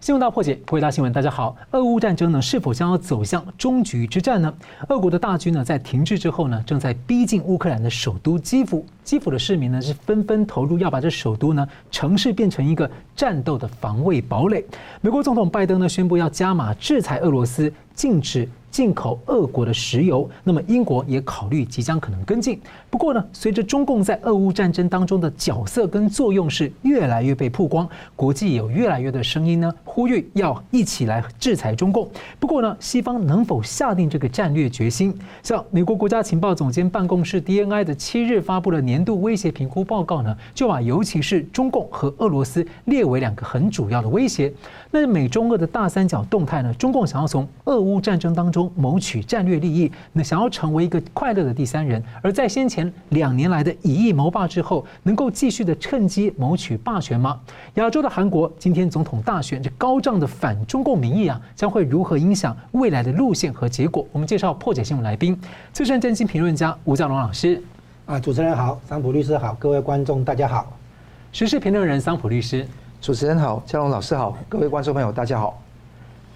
新闻大破解，各位大新闻，大家好。俄乌战争呢，是否将要走向终局之战呢？俄国的大军呢，在停滞之后呢，正在逼近乌克兰的首都基辅。基辅的市民呢，是纷纷投入，要把这首都呢，城市变成一个战斗的防卫堡垒。美国总统拜登呢，宣布要加码制裁俄罗斯，禁止。进口俄国的石油，那么英国也考虑即将可能跟进。不过呢，随着中共在俄乌战争当中的角色跟作用是越来越被曝光，国际有越来越的声音呢，呼吁要一起来制裁中共。不过呢，西方能否下定这个战略决心？像美国国家情报总监办公室 DNI 的七日发布的年度威胁评估报告呢，就把尤其是中共和俄罗斯列为两个很主要的威胁。那美中俄的大三角动态呢，中共想要从俄乌战争当中。谋取战略利益，那想要成为一个快乐的第三人，而在先前两年来的以夷谋霸之后，能够继续的趁机谋取霸权吗？亚洲的韩国今天总统大选，这高涨的反中共民意啊，将会如何影响未来的路线和结果？我们介绍破解新闻来宾，资深政经评论家吴兆龙老师。啊，主持人好，桑普律师好，各位观众大家好。时事评论人桑普律师，主持人好，嘉龙老师好，各位观众朋友大家好。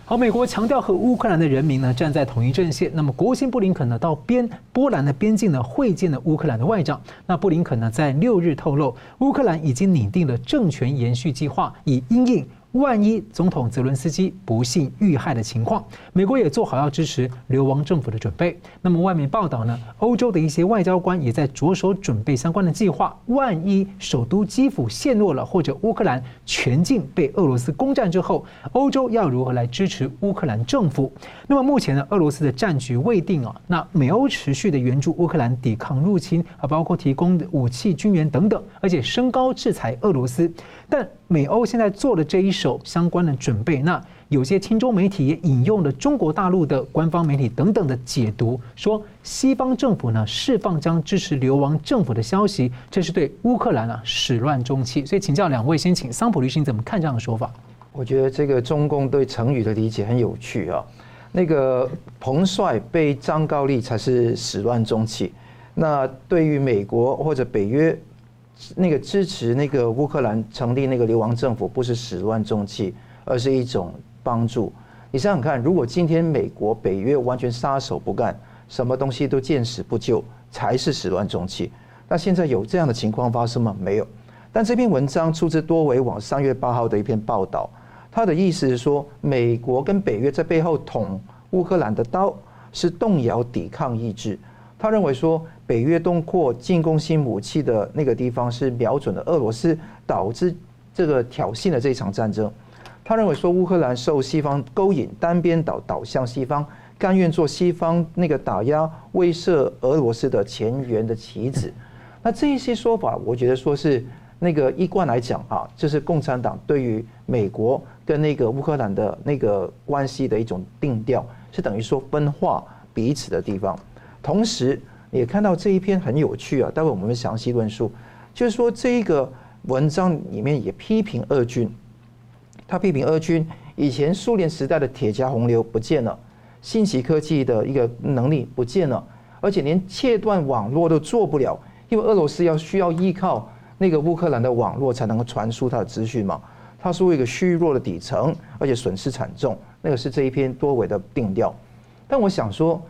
好，美国强调和乌克兰的人民呢站在同一阵线。那么，国务卿布林肯呢到边波兰的边境呢会见了乌克兰的外长。那布林肯呢在六日透露，乌克兰已经拟定了政权延续计划，以应应。万一总统泽伦斯基不幸遇害的情况，美国也做好要支持流亡政府的准备。那么外面报道呢，欧洲的一些外交官也在着手准备相关的计划。万一首都基辅陷落了，或者乌克兰全境被俄罗斯攻占之后，欧洲要如何来支持乌克兰政府？那么目前呢，俄罗斯的战局未定啊。那美欧持续的援助乌克兰抵抗入侵啊，包括提供武器、军援等等，而且升高制裁俄罗斯。但美欧现在做了这一手相关的准备，那有些亲中媒体也引用了中国大陆的官方媒体等等的解读，说西方政府呢释放将支持流亡政府的消息，这是对乌克兰啊始乱终弃。所以请教两位，先请桑普律师你怎么看这样的说法？我觉得这个中共对成语的理解很有趣啊。那个彭帅被张高丽才是始乱终弃，那对于美国或者北约。那个支持那个乌克兰成立那个流亡政府，不是始乱终弃，而是一种帮助。你想想看，如果今天美国、北约完全撒手不干，什么东西都见死不救，才是始乱终弃。那现在有这样的情况发生吗？没有。但这篇文章出自多维网三月八号的一篇报道，他的意思是说，美国跟北约在背后捅乌克兰的刀，是动摇抵抗意志。他认为说，北约东扩进攻性武器的那个地方是瞄准了俄罗斯，导致这个挑衅的这场战争。他认为说，乌克兰受西方勾引，单边倒倒向西方，甘愿做西方那个打压威慑俄罗斯的前沿的棋子。那这一些说法，我觉得说是那个一贯来讲啊，就是共产党对于美国跟那个乌克兰的那个关系的一种定调，是等于说分化彼此的地方。同时，也看到这一篇很有趣啊，待会我们会详细论述。就是说，这一个文章里面也批评俄军，他批评俄军以前苏联时代的铁甲洪流不见了，信息科技的一个能力不见了，而且连切断网络都做不了，因为俄罗斯要需要依靠那个乌克兰的网络才能够传输它的资讯嘛。它是一个虚弱的底层，而且损失惨重，那个是这一篇多维的定调。但我想说。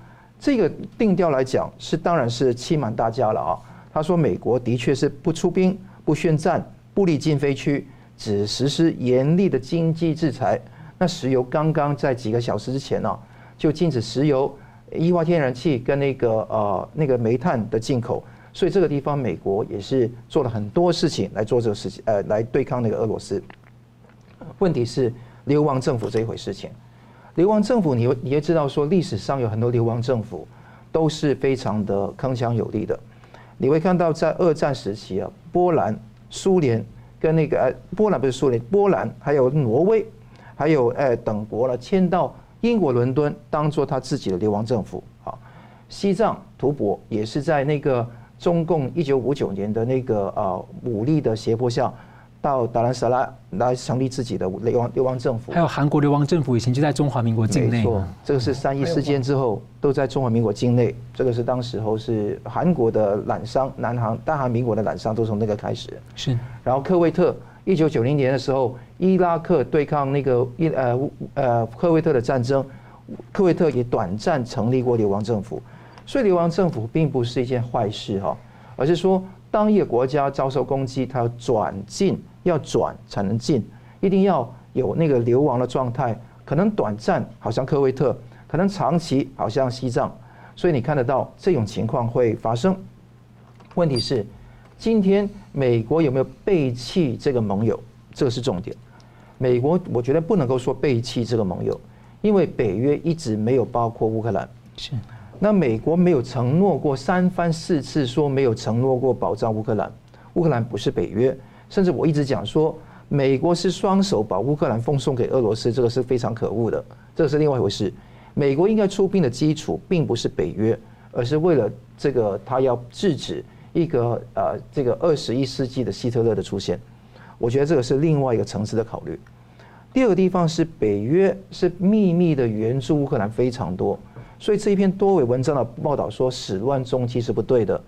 这个定调来讲是当然是欺瞒大家了啊！他说美国的确是不出兵、不宣战、不立禁飞区，只实施严厉的经济制裁。那石油刚刚在几个小时之前呢，就禁止石油、液化天然气跟那个呃那个煤炭的进口。所以这个地方美国也是做了很多事情来做这个事情，呃，来对抗那个俄罗斯。问题是流亡政府这一回事情。流亡政府，你你也知道说，历史上有很多流亡政府都是非常的铿锵有力的。你会看到，在二战时期啊，波兰、苏联跟那个呃，波兰不是苏联，波兰还有挪威，还有呃等国了，迁到英国伦敦，当做他自己的流亡政府啊。西藏吐蕃也是在那个中共一九五九年的那个呃武力的胁迫下。到达兰萨拉来成立自己的流亡流亡政府，还有韩国流亡政府以前就在中华民国境内。没错，这个是三一事件之后都在中华民国境内。这个是当时候是韩国的揽商，南韩大韩民国的揽商都从那个开始。是，然后科威特一九九零年的时候，伊拉克对抗那个伊呃呃科威特的战争，科威特也短暂成立过流亡政府。所以流亡政府并不是一件坏事哈，而是说，当一个国家遭受攻击，它要转进，要转才能进，一定要有那个流亡的状态，可能短暂，好像科威特，可能长期，好像西藏。所以你看得到这种情况会发生。问题是，今天美国有没有背弃这个盟友？这个是重点。美国我觉得不能够说背弃这个盟友，因为北约一直没有包括乌克兰。是。那美国没有承诺过三番四次说没有承诺过保障乌克兰，乌克兰不是北约，甚至我一直讲说美国是双手把乌克兰奉送给俄罗斯，这个是非常可恶的，这个是另外一回事。美国应该出兵的基础并不是北约，而是为了这个他要制止一个呃这个二十一世纪的希特勒的出现，我觉得这个是另外一个层次的考虑。第二个地方是北约是秘密的援助乌克兰非常多。所以这一篇多维文章的报道说始乱终弃是不对的。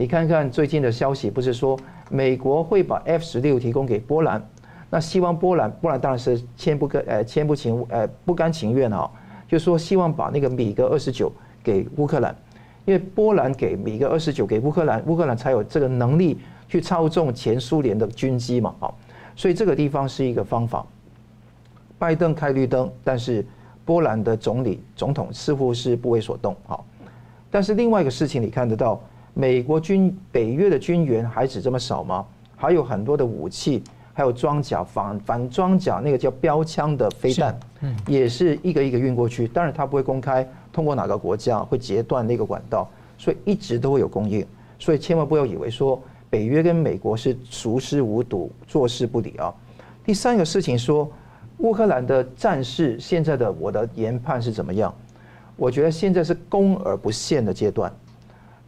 你看看最近的消息，不是说美国会把 F 十六提供给波兰，那希望波兰，波兰当然是千不甘呃千不情呃不甘情愿啊，就说希望把那个米格二十九给乌克兰，因为波兰给米格二十九给乌克兰，乌克兰才有这个能力去操纵前苏联的军机嘛，好，所以这个地方是一个方法。拜登开绿灯，但是。波兰的总理、总统似乎是不为所动，好，但是另外一个事情，你看得到，美国军北约的军援还只这么少吗？还有很多的武器，还有装甲、反反装甲，那个叫标枪的飞弹，嗯，也是一个一个运过去。当然，他不会公开通过哪个国家，会截断那个管道，所以一直都会有供应。所以千万不要以为说北约跟美国是熟视无睹、坐视不理啊。第三个事情说。乌克兰的战事，现在的我的研判是怎么样？我觉得现在是攻而不陷的阶段，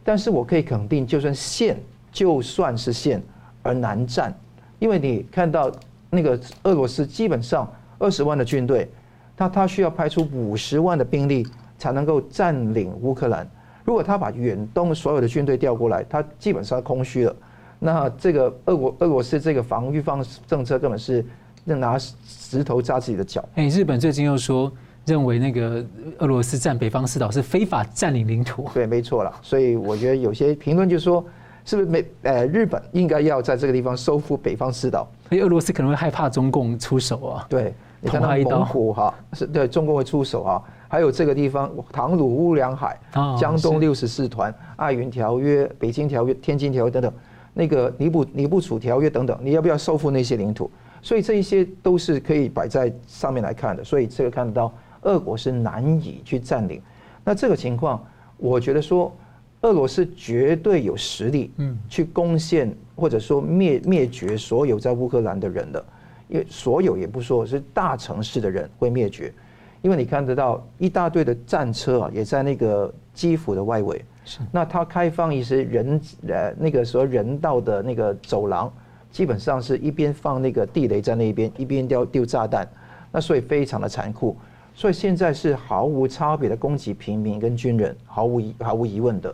但是我可以肯定，就算陷，就算是陷而难战，因为你看到那个俄罗斯基本上二十万的军队，他他需要派出五十万的兵力才能够占领乌克兰。如果他把远东所有的军队调过来，他基本上空虚了。那这个俄国俄罗斯这个防御方政策根本是。拿石头扎自己的脚。哎，日本最近又说，认为那个俄罗斯占北方四岛是非法占领领土。对，没错了。所以我觉得有些评论就说，是不是美呃日本应该要在这个地方收复北方四岛？因为俄罗斯可能会害怕中共出手啊。对，你看到蒙古哈是对中共会出手啊。还有这个地方，唐努乌梁海、江东六十四团、爱云条约、北京条约、天津条约等等，那个尼布尼布楚条约等等，你要不要收复那些领土？所以这一些都是可以摆在上面来看的，所以这个看得到，俄国是难以去占领。那这个情况，我觉得说，俄罗斯绝对有实力，嗯，去攻陷或者说灭灭绝所有在乌克兰的人的，因为所有也不说是大城市的人会灭绝，因为你看得到一大堆的战车啊，也在那个基辅的外围，是，那它开放一些人呃那个说人道的那个走廊。基本上是一边放那个地雷在那边，一边丢丢炸弹，那所以非常的残酷，所以现在是毫无差别的攻击平民跟军人，毫无疑毫无疑问的，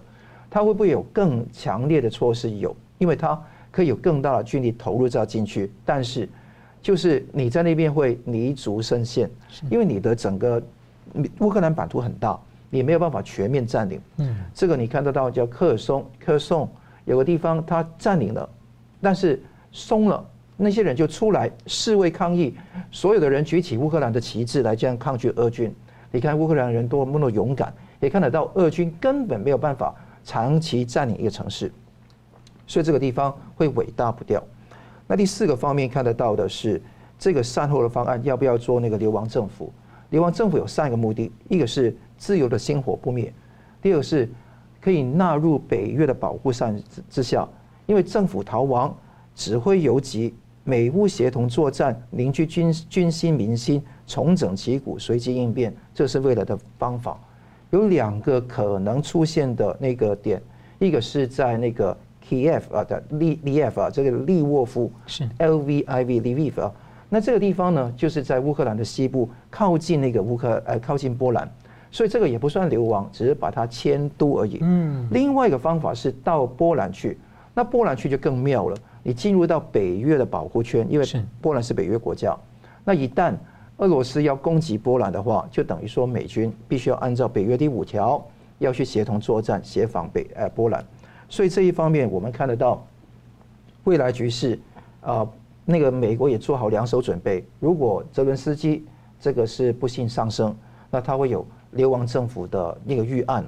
他会不会有更强烈的措施？有，因为他可以有更大的军力投入到进去，但是就是你在那边会泥足深陷，因为你的整个乌克兰版图很大，你没有办法全面占领。嗯，这个你看得到叫克松，克松有个地方他占领了，但是。松了，那些人就出来示威抗议，所有的人举起乌克兰的旗帜来这样抗拒俄军。你看乌克兰人多么的勇敢，也看得到俄军根本没有办法长期占领一个城市，所以这个地方会尾大不掉。那第四个方面看得到的是这个善后的方案要不要做那个流亡政府？流亡政府有三个目的：一个是自由的星火不灭；第二个是可以纳入北约的保护伞之下，因为政府逃亡。指挥游击，美乌协同作战，凝聚军军心民心，重整旗鼓，随机应变，这是未来的方法。有两个可能出现的那个点，一个是在那个 Kiev 啊的利利沃夫啊，这个利沃夫是 L V I V 利沃夫啊，那这个地方呢，就是在乌克兰的西部，靠近那个乌克呃靠近波兰，所以这个也不算流亡，只是把它迁都而已。嗯，另外一个方法是到波兰去，那波兰去就更妙了。你进入到北约的保护圈，因为波兰是北约国家，那一旦俄罗斯要攻击波兰的话，就等于说美军必须要按照北约第五条要去协同作战，协防北呃波兰。所以这一方面我们看得到未来局势啊、呃，那个美国也做好两手准备。如果泽伦斯基这个是不幸上升，那他会有流亡政府的那个预案。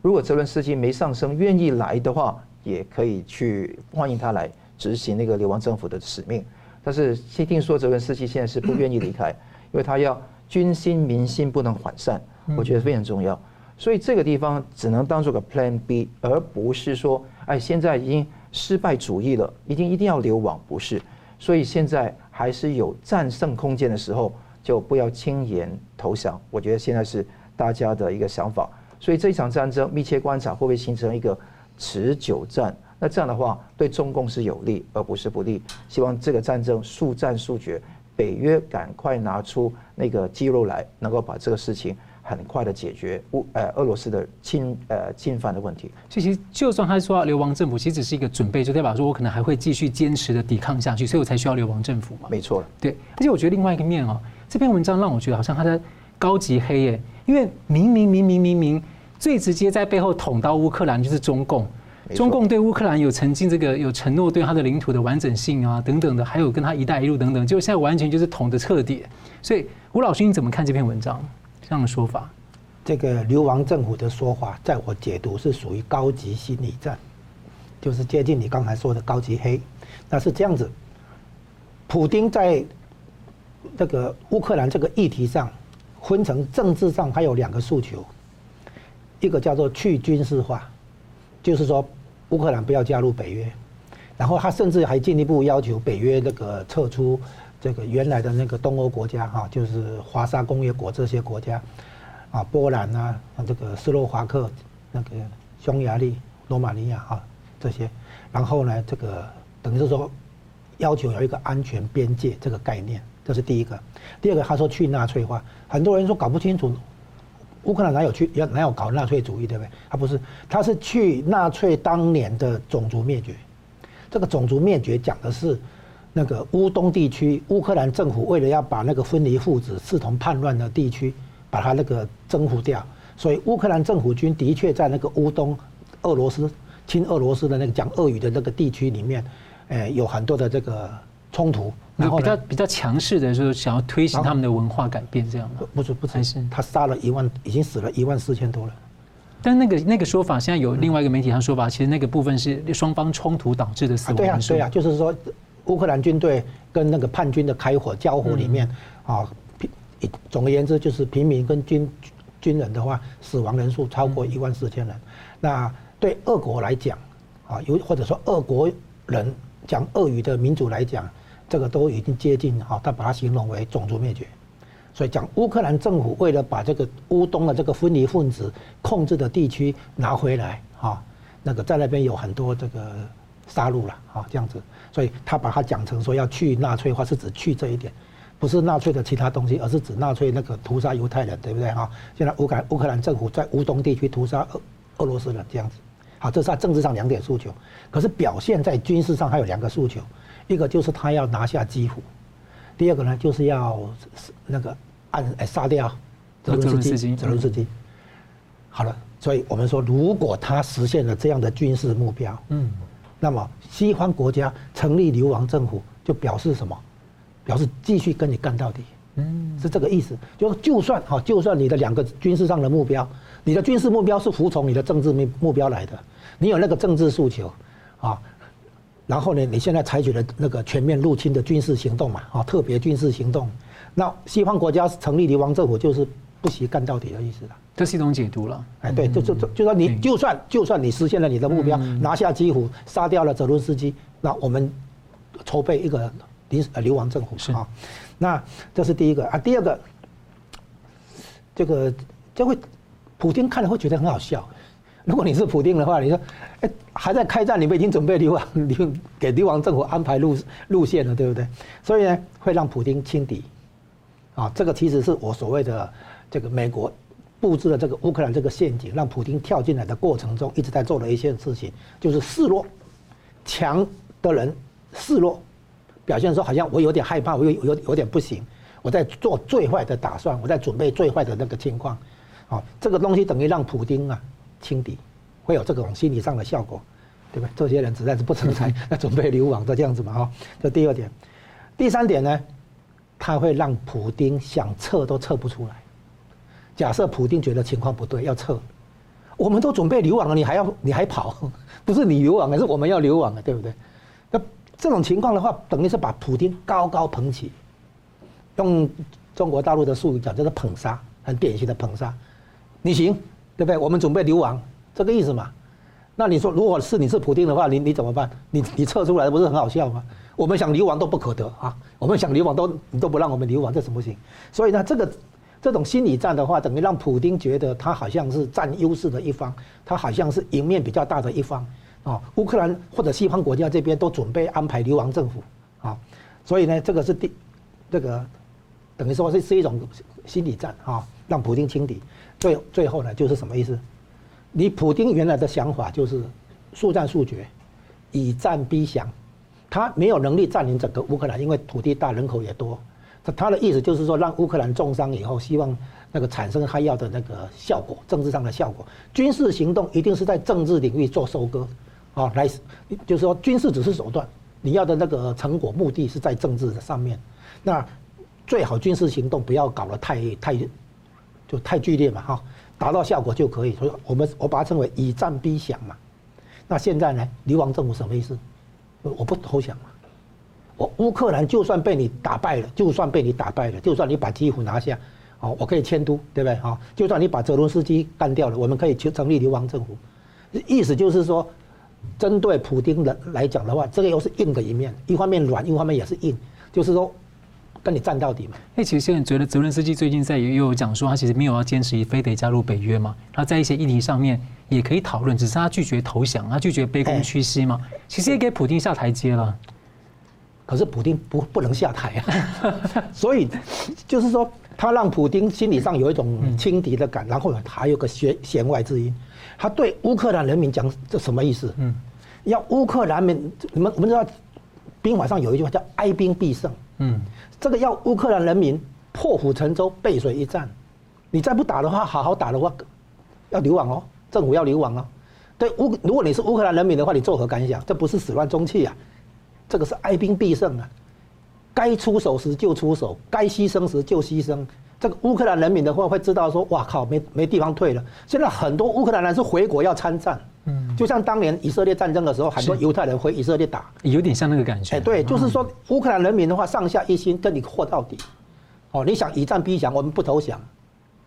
如果泽伦斯基没上升，愿意来的话，也可以去欢迎他来执行那个流亡政府的使命。但是听听说泽伦斯基现在是不愿意离开。因为他要军心民心不能涣散，我觉得非常重要，所以这个地方只能当做个 Plan B，而不是说，哎，现在已经失败主义了，一定一定要流亡，不是，所以现在还是有战胜空间的时候，就不要轻言投降。我觉得现在是大家的一个想法，所以这一场战争密切观察会不会形成一个持久战？那这样的话对中共是有利，而不是不利。希望这个战争速战速决。北约赶快拿出那个肌肉来，能够把这个事情很快的解决乌呃俄罗斯的侵呃侵犯的问题。其实就算他说流亡政府，其实只是一个准备，就代表说我可能还会继续坚持的抵抗下去，所以我才需要流亡政府嘛。没错，对。而且我觉得另外一个面哦，这篇文章让我觉得好像他在高级黑耶，因为明明明明明明最直接在背后捅刀乌克兰就是中共。中共对乌克兰有曾经这个有承诺，对他的领土的完整性啊等等的，还有跟他“一带一路”等等，就现在完全就是捅的彻底。所以吴老师，你怎么看这篇文章这样的说法？这个流亡政府的说法，在我解读是属于高级心理战，就是接近你刚才说的高级黑。那是这样子，普京在这个乌克兰这个议题上，分成政治上还有两个诉求，一个叫做去军事化，就是说。乌克兰不要加入北约，然后他甚至还进一步要求北约那个撤出这个原来的那个东欧国家哈，就是华沙工业国这些国家，啊，波兰啊，这个斯洛伐克、那个匈牙利、罗马尼亚啊这些，然后呢，这个等于是说要求有一个安全边界这个概念，这是第一个。第二个，他说去纳粹化，很多人说搞不清楚。乌克兰哪有去要哪有搞纳粹主义，对不对？他不是，他是去纳粹当年的种族灭绝。这个种族灭绝讲的是那个乌东地区，乌克兰政府为了要把那个分离父子、视同叛乱的地区，把它那个征服掉，所以乌克兰政府军的确在那个乌东俄罗斯亲俄罗斯的那个讲俄语的那个地区里面，诶，有很多的这个冲突。然后比较比较强势的，就是想要推行他们的文化改变，这样不不是不是，他杀了一万，已经死了一万四千多人。但那个那个说法，现在有另外一个媒体上说法，其实那个部分是双方冲突导致的死亡。对啊，对啊，就是说乌克兰军队跟那个叛军的开火交火里面啊，平总而言之就是平民跟军军人的话，死亡人数超过一万四千人。那对俄国来讲啊，有或者说俄国人讲俄语的民族来讲。这个都已经接近哈，他把它形容为种族灭绝，所以讲乌克兰政府为了把这个乌东的这个分离分子控制的地区拿回来哈，那个在那边有很多这个杀戮了哈，这样子，所以他把它讲成说要去纳粹化，是指去这一点，不是纳粹的其他东西，而是指纳粹那个屠杀犹太人，对不对哈？现在乌克兰乌克兰政府在乌东地区屠杀俄俄罗斯人这样子，好，这是他政治上两点诉求，可是表现在军事上还有两个诉求。一个就是他要拿下基辅，第二个呢就是要那个按哎杀掉泽伦斯基，泽伦斯基。好了，所以我们说，如果他实现了这样的军事目标，嗯，那么西方国家成立流亡政府，就表示什么？表示继续跟你干到底，嗯，是这个意思。就就算哈，就算你的两个军事上的目标，你的军事目标是服从你的政治目目标来的，你有那个政治诉求，啊。然后呢，你现在采取了那个全面入侵的军事行动嘛，啊，特别军事行动，那西方国家成立流亡政府就是不惜干到底的意思了。这是一种解读了。哎，对，就就就就说你就算就算你实现了你的目标，拿下基辅，杀掉了泽伦斯基，那我们筹备一个临呃流亡政府啊。那这是第一个啊，第二个，这个就会普京看了会觉得很好笑。如果你是普丁的话，你说，哎，还在开战，你们已经准备流亡，流给流亡政府安排路路线了，对不对？所以呢，会让普丁轻敌，啊，这个其实是我所谓的这个美国布置了这个乌克兰这个陷阱，让普丁跳进来的过程中，一直在做的一件事情，就是示弱，强的人示弱，表现说好像我有点害怕，我有有有点不行，我在做最坏的打算，我在准备最坏的那个情况，好，这个东西等于让普丁啊轻敌，会有这种心理上的效果，对不对？这些人实在是不成才，那准备流亡的，这样子嘛，哈，这第二点，第三点呢，他会让普丁想撤都撤不出来。假设普丁觉得情况不对要撤，我们都准备流亡了，你还要你还跑？不是你流亡，而是我们要流亡了，对不对？那这种情况的话，等于是把普丁高高捧起，用中国大陆的术语讲，叫做捧杀，很典型的捧杀。你行，对不对？我们准备流亡，这个意思嘛。那你说，如果是你是普丁的话，你你怎么办？你你撤出来不是很好笑吗？我们想流亡都不可得啊！我们想流亡都你都不让我们流亡，这怎么行？所以呢，这个。这种心理战的话，等于让普丁觉得他好像是占优势的一方，他好像是赢面比较大的一方，啊，乌克兰或者西方国家这边都准备安排流亡政府，啊，所以呢，这个是第，这个等于说是是一种心理战啊，让普丁轻敌。最最后呢，就是什么意思？你普丁原来的想法就是速战速决，以战逼降，他没有能力占领整个乌克兰，因为土地大，人口也多。他的意思就是说，让乌克兰重伤以后，希望那个产生他要的那个效果，政治上的效果。军事行动一定是在政治领域做收割，啊，来，就是说军事只是手段，你要的那个成果目的是在政治的上面。那最好军事行动不要搞得太太就太剧烈嘛，哈，达到效果就可以。所以我们我把它称为以战逼降嘛。那现在呢，流亡政府什么意思？我不投降嘛。我乌克兰就算被你打败了，就算被你打败了，就算你把基辅拿下，哦，我可以迁都，对不对？哈，就算你把泽伦斯基干掉了，我们可以去成立流亡政府。意思就是说，针对普丁的来讲的话，这个又是硬的一面，一方面软，一方面也是硬，就是说跟你战到底嘛。哎，其实现在觉得泽伦斯基最近在也有讲说，他其实没有要坚持非得加入北约嘛，他在一些议题上面也可以讨论，只是他拒绝投降，他拒绝卑躬屈膝嘛，其实也给普京下台阶了。可是普京不不能下台啊，所以就是说，他让普京心理上有一种轻敌的感，然后还有个弦弦外之音，他对乌克兰人民讲这什么意思？嗯，要乌克兰民，你们我们知道兵法上有一句话叫哀兵必胜，嗯，这个要乌克兰人民破釜沉舟背水一战，你再不打的话，好好打的话，要流亡哦，政府要流亡哦。对乌，如果你是乌克兰人民的话，你作何感想？这不是始乱终弃啊。这个是哀兵必胜啊，该出手时就出手，该牺牲时就牺牲。这个乌克兰人民的话会知道说，哇靠，没没地方退了。现在很多乌克兰人是回国要参战，嗯，就像当年以色列战争的时候，很多犹太人回以色列打，有点像那个感觉。哎，对，就是说乌克兰人民的话上下一心，跟你货到底。哦，你想以战逼降，我们不投降。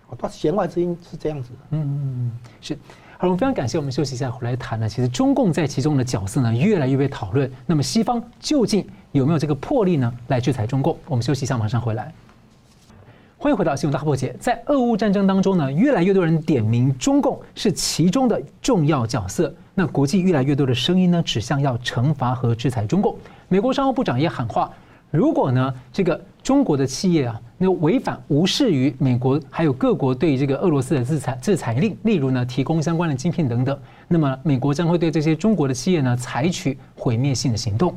哦，他弦外之音是这样子的。嗯嗯嗯，是。好，我们非常感谢。我们休息一下，回来谈呢。其实中共在其中的角色呢，越来越被讨论。那么西方究竟有没有这个魄力呢，来制裁中共？我们休息一下，马上回来。欢迎回到《新闻大破解》。在俄乌战争当中呢，越来越多人点名中共是其中的重要角色。那国际越来越多的声音呢，指向要惩罚和制裁中共。美国商务部长也喊话，如果呢这个。中国的企业啊，那违反无视于美国还有各国对这个俄罗斯的制裁制裁令，例如呢提供相关的晶片等等，那么美国将会对这些中国的企业呢采取毁灭性的行动。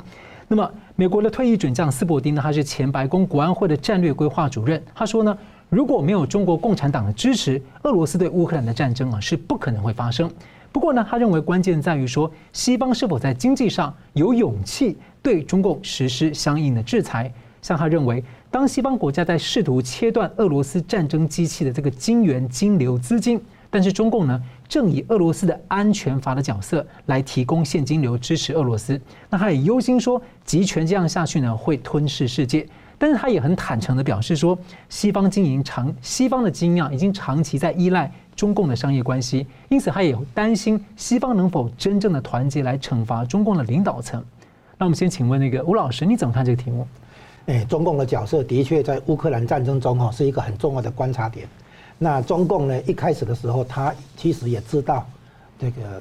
那么美国的退役准将斯伯丁呢，他是前白宫国安会的战略规划主任，他说呢，如果没有中国共产党的支持，俄罗斯对乌克兰的战争啊是不可能会发生。不过呢，他认为关键在于说，西方是否在经济上有勇气对中共实施相应的制裁。像他认为。当西方国家在试图切断俄罗斯战争机器的这个金援金流资金，但是中共呢正以俄罗斯的安全阀的角色来提供现金流支持俄罗斯，那他也忧心说集权这样下去呢会吞噬世界，但是他也很坦诚的表示说，西方经营长西方的精英啊已经长期在依赖中共的商业关系，因此他也担心西方能否真正的团结来惩罚中共的领导层。那我们先请问那个吴老师，你怎么看这个题目？哎，中共的角色的确在乌克兰战争中哈是一个很重要的观察点。那中共呢，一开始的时候，他其实也知道这个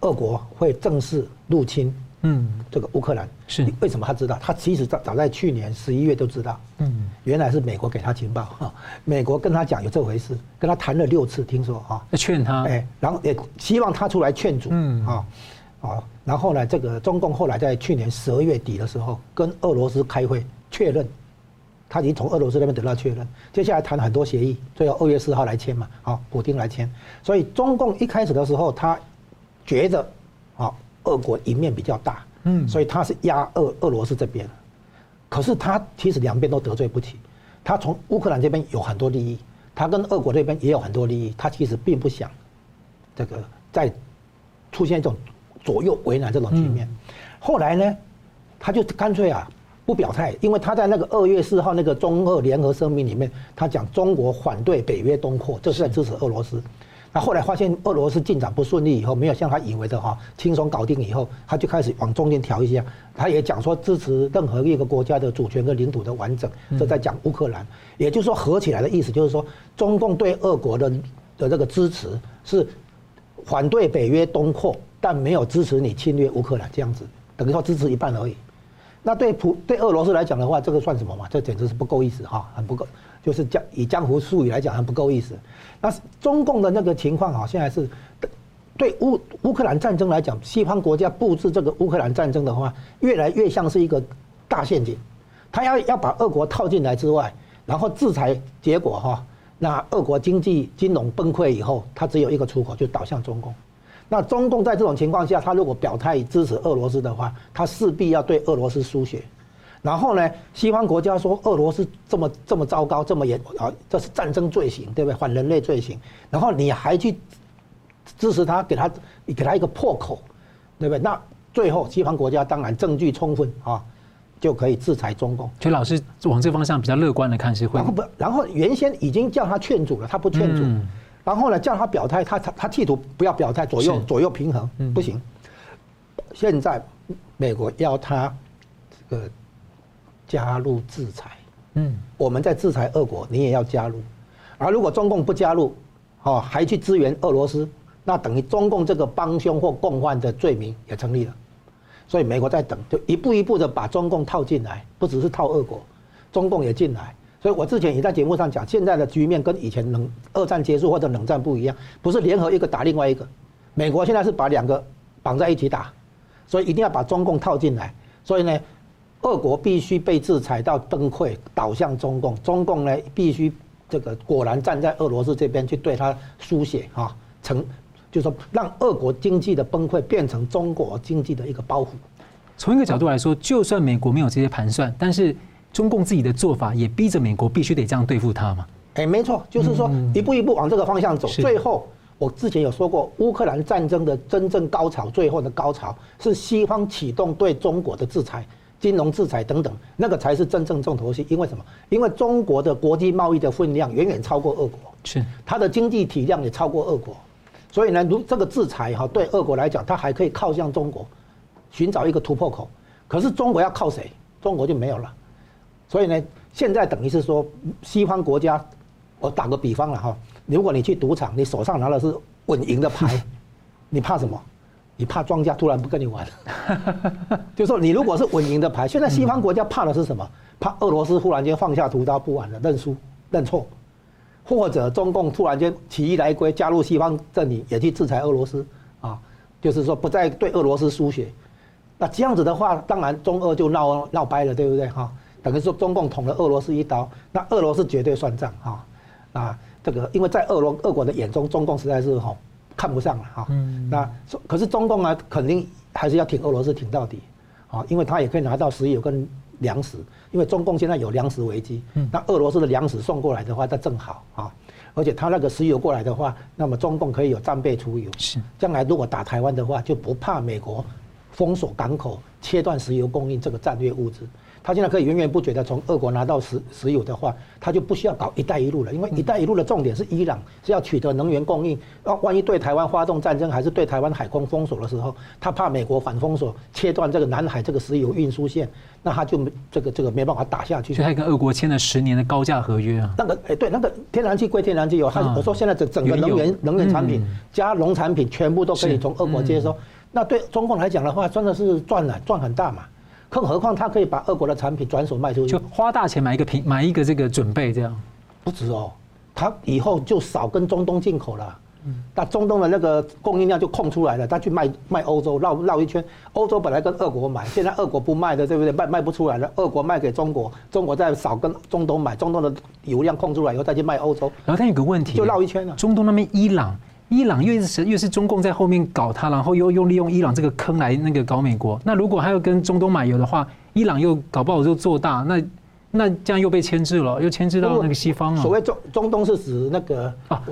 俄国会正式入侵，嗯，这个乌克兰。是。为什么他知道？他其实早早在去年十一月就知道，嗯，原来是美国给他情报哈，美国跟他讲有这回事，跟他谈了六次，听说啊，劝他，哎，然后也希望他出来劝阻，嗯。啊，啊，然后呢，这个中共后来在去年十二月底的时候跟俄罗斯开会确认，他已经从俄罗斯那边得到确认，接下来谈很多协议，最后二月四号来签嘛，好，普丁来签。所以中共一开始的时候，他觉得啊，俄国赢面比较大，嗯，所以他是压俄俄罗斯这边，可是他其实两边都得罪不起，他从乌克兰这边有很多利益，他跟俄国这边也有很多利益，他其实并不想这个再出现一种。左右为难这种局面，后来呢，他就干脆啊不表态，因为他在那个二月四号那个中俄联合声明里面，他讲中国反对北约东扩，这是在支持俄罗斯。那后来发现俄罗斯进展不顺利以后，没有像他以为的哈轻松搞定以后，他就开始往中间调一下。他也讲说支持任何一个国家的主权跟领土的完整，这在讲乌克兰。也就是说合起来的意思就是说，中共对俄国的的这个支持是反对北约东扩。但没有支持你侵略乌克兰这样子，等于说支持一半而已。那对普对俄罗斯来讲的话，这个算什么嘛？这简直是不够意思哈，很不够，就是江以江湖术语来讲，很不够意思。那中共的那个情况哈，现在是对乌乌克兰战争来讲，西方国家布置这个乌克兰战争的话，越来越像是一个大陷阱。他要要把俄国套进来之外，然后制裁结果哈，那俄国经济金融崩溃以后，他只有一个出口，就倒向中共。那中共在这种情况下，他如果表态支持俄罗斯的话，他势必要对俄罗斯输血。然后呢，西方国家说俄罗斯这么这么糟糕，这么严啊，这是战争罪行，对不对？反人类罪行。然后你还去支持他，给他给他一个破口，对不对？那最后西方国家当然证据充分啊，就可以制裁中共。所以老师往这方向比较乐观的看是会。然后不，然后原先已经叫他劝阻了，他不劝阻。嗯然后呢，叫他表态，他他他企图不要表态，左右左右平衡，不行。现在美国要他这个加入制裁，嗯，我们在制裁俄国，你也要加入。而如果中共不加入，哦，还去支援俄罗斯，那等于中共这个帮凶或共犯的罪名也成立了。所以美国在等，就一步一步的把中共套进来，不只是套俄国，中共也进来。所以我之前也在节目上讲，现在的局面跟以前冷二战结束或者冷战不一样，不是联合一个打另外一个，美国现在是把两个绑在一起打，所以一定要把中共套进来。所以呢，俄国必须被制裁到崩溃，倒向中共，中共呢必须这个果然站在俄罗斯这边去对他输血啊，成就是说让俄国经济的崩溃变成中国经济的一个包袱。从一个角度来说，就算美国没有这些盘算，但是。中共自己的做法也逼着美国必须得这样对付他嘛？哎，没错，就是说一步一步往这个方向走。最后，我之前有说过，乌克兰战争的真正高潮，最后的高潮是西方启动对中国的制裁、金融制裁等等，那个才是真正重头戏。因为什么？因为中国的国际贸易的分量远远超过俄国，是它的经济体量也超过俄国，所以呢，如这个制裁哈，对俄国来讲，它还可以靠向中国，寻找一个突破口。可是中国要靠谁？中国就没有了。所以呢，现在等于是说，西方国家，我打个比方了哈，如果你去赌场，你手上拿的是稳赢的牌，你怕什么？你怕庄家突然不跟你玩？就说你如果是稳赢的牌，现在西方国家怕的是什么？怕俄罗斯忽然间放下屠刀不玩了，认输认错，或者中共突然间起义来归，加入西方阵营，也去制裁俄罗斯啊，就是说不再对俄罗斯输血。那这样子的话，当然中俄就闹闹掰了，对不对哈？等于说中共捅了俄罗斯一刀，那俄罗斯绝对算账哈啊！这个因为在俄罗俄国的眼中，中共实在是哈看不上了哈。那可是中共呢，肯定还是要挺俄罗斯挺到底啊，因为他也可以拿到石油跟粮食，因为中共现在有粮食危机。那俄罗斯的粮食送过来的话，那正好啊，而且他那个石油过来的话，那么中共可以有战备储油。是，将来如果打台湾的话，就不怕美国封锁港口、切断石油供应这个战略物资。他现在可以源源不绝的从俄国拿到石石油的话，他就不需要搞“一带一路”了，因为“一带一路”的重点是伊朗是要取得能源供应。那万一对台湾发动战争，还是对台湾海空封锁的时候，他怕美国反封锁，切断这个南海这个石油运输线，那他就这个这个没办法打下去。所以他跟俄国签了十年的高价合约啊。那个哎，对，那个天然气归天然气有，他我说现在整整个能源能源产品加农产品全部都可以从俄国接收。那对中共来讲的话，真的是赚了赚很大嘛。更何况他可以把俄国的产品转手卖出去，就花大钱买一个平，买一个这个准备这样，不止哦，他以后就少跟中东进口了，那中东的那个供应量就空出来了，他去卖卖欧洲，绕绕一圈。欧洲本来跟俄国买，现在俄国不卖的，对不对？卖卖不出来了，俄国卖给中国，中国再少跟中东买，中东的油量空出来以后再去卖欧洲。然后他有个问题，就绕一圈了。中东那边伊朗，伊朗又是又是中共在后面搞他，然后又用利用伊朗这个坑来那个搞美国。那如果还要跟中东买油的话，伊朗又搞不好就做大，那那这样又被牵制了，又牵制到那个西方了。所谓中中东是指那个啊，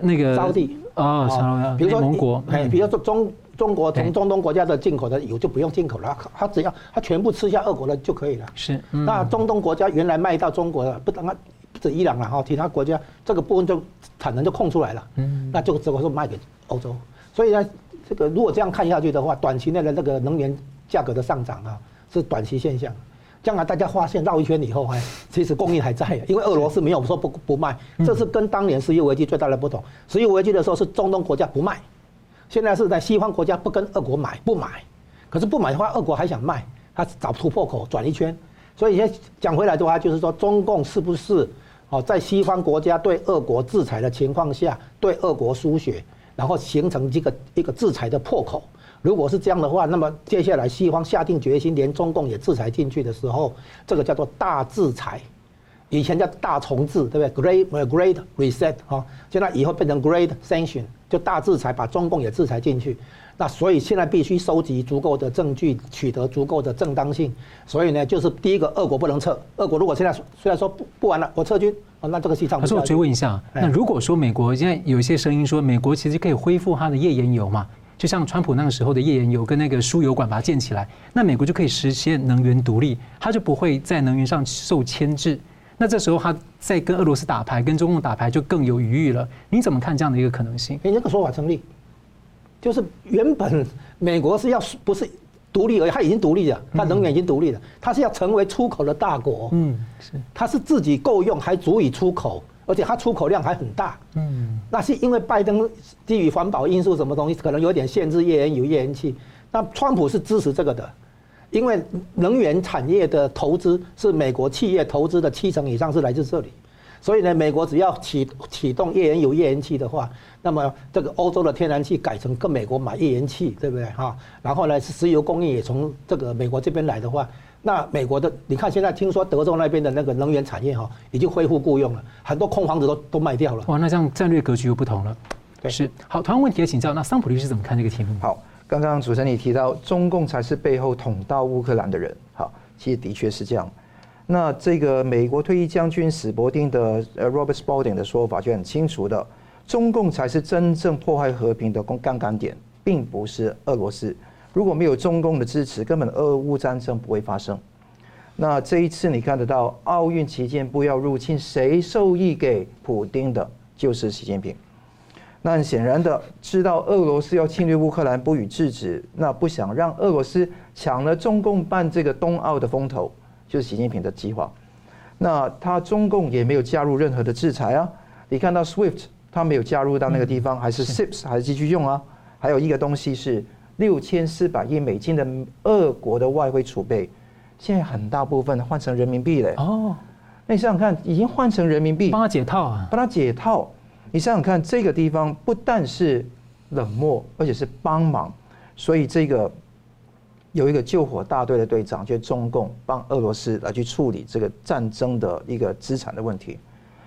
那个沙地。啊，比如说盟国，哎，比如说中中国从中东国家的进口的油就不用进口了，他只要他全部吃下俄国的就可以了。是，那中东国家原来卖到中国的，不等啊，不止伊朗了哈，其他国家这个部分就产能就空出来了。嗯，那就只会说卖给欧洲。所以呢，这个如果这样看下去的话，短期内的那个能源价格的上涨啊，是短期现象。将来大家发现绕一圈以后，哎，其实供应还在，因为俄罗斯没有说不不卖，这是跟当年石油危机最大的不同。石油危机的时候是中东国家不卖，现在是在西方国家不跟俄国买不买，可是不买的话，俄国还想卖，他找突破口转一圈。所以现在讲回来的话，就是说中共是不是哦，在西方国家对俄国制裁的情况下，对俄国输血，然后形成这个一个制裁的破口。如果是这样的话，那么接下来西方下定决心，连中共也制裁进去的时候，这个叫做大制裁，以前叫大重置，对不对？Great Great Reset 哈，现在以后变成 Great Sanction，就大制裁，把中共也制裁进去。那所以现在必须收集足够的证据，取得足够的正当性。所以呢，就是第一个，俄国不能撤。俄国如果现在虽然说不不玩了，我撤军，那这个戏唱不下去。可是我追问一下，那如果说美国现在有一些声音说，美国其实可以恢复它的页岩油嘛？就像川普那个时候的页岩油跟那个输油管把它建起来，那美国就可以实现能源独立，它就不会在能源上受牵制。那这时候他在跟俄罗斯打牌，跟中共打牌就更有余裕了。你怎么看这样的一个可能性？你这个说法成立，就是原本美国是要不是独立而已，它已经独立了，它能源已经独立了，它是要成为出口的大国。嗯，是，它是自己够用，还足以出口。而且它出口量还很大，嗯，那是因为拜登基于环保因素，什么东西可能有点限制页岩油、页岩气。那川普是支持这个的，因为能源产业的投资是美国企业投资的七成以上是来自这里，所以呢，美国只要启启动页岩油、页岩气的话，那么这个欧洲的天然气改成跟美国买页岩气，对不对哈？然后呢，石油供应也从这个美国这边来的话。那美国的，你看现在听说德州那边的那个能源产业哈，已经恢复雇佣了，很多空房子都都卖掉了。哇，那这样战略格局又不同了。对，是。好，同样问题也请教，那桑普律师怎么看这个题目？好，刚刚主持人你提到中共才是背后捅刀乌克兰的人，好，其实的确是这样。那这个美国退役将军史伯丁的呃 Robert Spalding 的说法就很清楚的，中共才是真正破坏和平的杠杆点，并不是俄罗斯。如果没有中共的支持，根本俄乌战争不会发生。那这一次你看得到奥运期间不要入侵，谁受益给普丁的，就是习近平。那很显然的，知道俄罗斯要侵略乌克兰不予制止，那不想让俄罗斯抢了中共办这个冬奥的风头，就是习近平的计划。那他中共也没有加入任何的制裁啊。你看到 SWIFT，他没有加入到那个地方，还是 SIPS 还是继续用啊？还有一个东西是。六千四百亿美金的俄国的外汇储备，现在很大部分换成人民币了。哦，那你想想看，已经换成人民币，帮他解套啊！帮他解套。你想想看，这个地方不但是冷漠，而且是帮忙。所以这个有一个救火大队的队长，就是中共帮俄罗斯来去处理这个战争的一个资产的问题。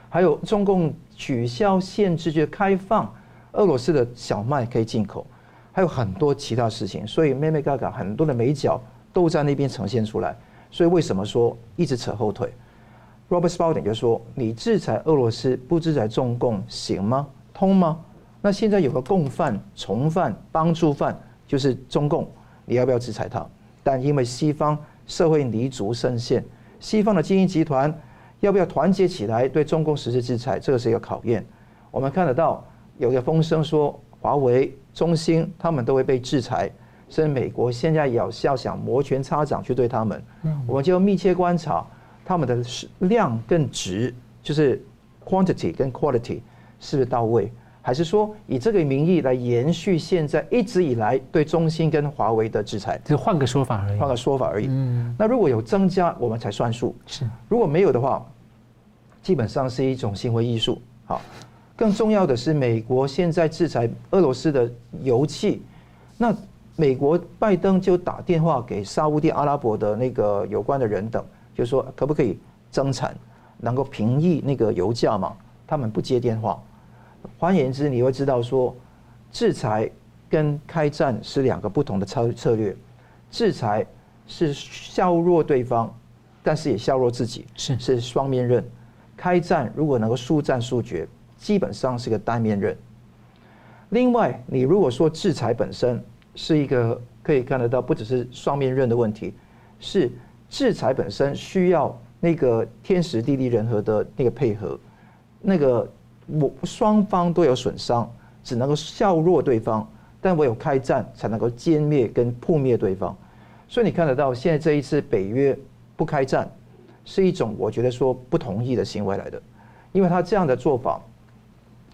还有中共取消限制，就开放俄罗斯的小麦可以进口。还有很多其他事情，所以妹妹嘎嘎很多的美角都在那边呈现出来。所以为什么说一直扯后腿？Robert Spalding 就说：“你制裁俄罗斯，不制裁中共行吗？通吗？那现在有个共犯、从犯、帮助犯，就是中共，你要不要制裁他？但因为西方社会泥足深陷，西方的精英集团要不要团结起来对中共实施制裁？这个是一个考验。我们看得到有个风声说华为。”中兴他们都会被制裁，所以美国现在也要想摩拳擦掌去对他们。我们就密切观察他们的量跟值，就是 quantity 跟 quality 是不是到位，还是说以这个名义来延续现在一直以来对中兴跟华为的制裁？就换个说法而已。换个说法而已。嗯那如果有增加，我们才算数。是。如果没有的话，基本上是一种行为艺术。好。更重要的是，美国现在制裁俄罗斯的油气，那美国拜登就打电话给沙乌地阿拉伯的那个有关的人等，就说可不可以增产，能够平抑那个油价嘛？他们不接电话。换言之，你会知道说，制裁跟开战是两个不同的策策略。制裁是削弱对方，但是也削弱自己，是是双面刃。开战如果能够速战速决，基本上是个单面刃。另外，你如果说制裁本身是一个可以看得到，不只是双面刃的问题，是制裁本身需要那个天时地利人和的那个配合，那个我双方都有损伤，只能够削弱对方，但唯有开战才能够歼灭跟扑灭对方。所以你看得到，现在这一次北约不开战。是一种我觉得说不同意的行为来的，因为他这样的做法，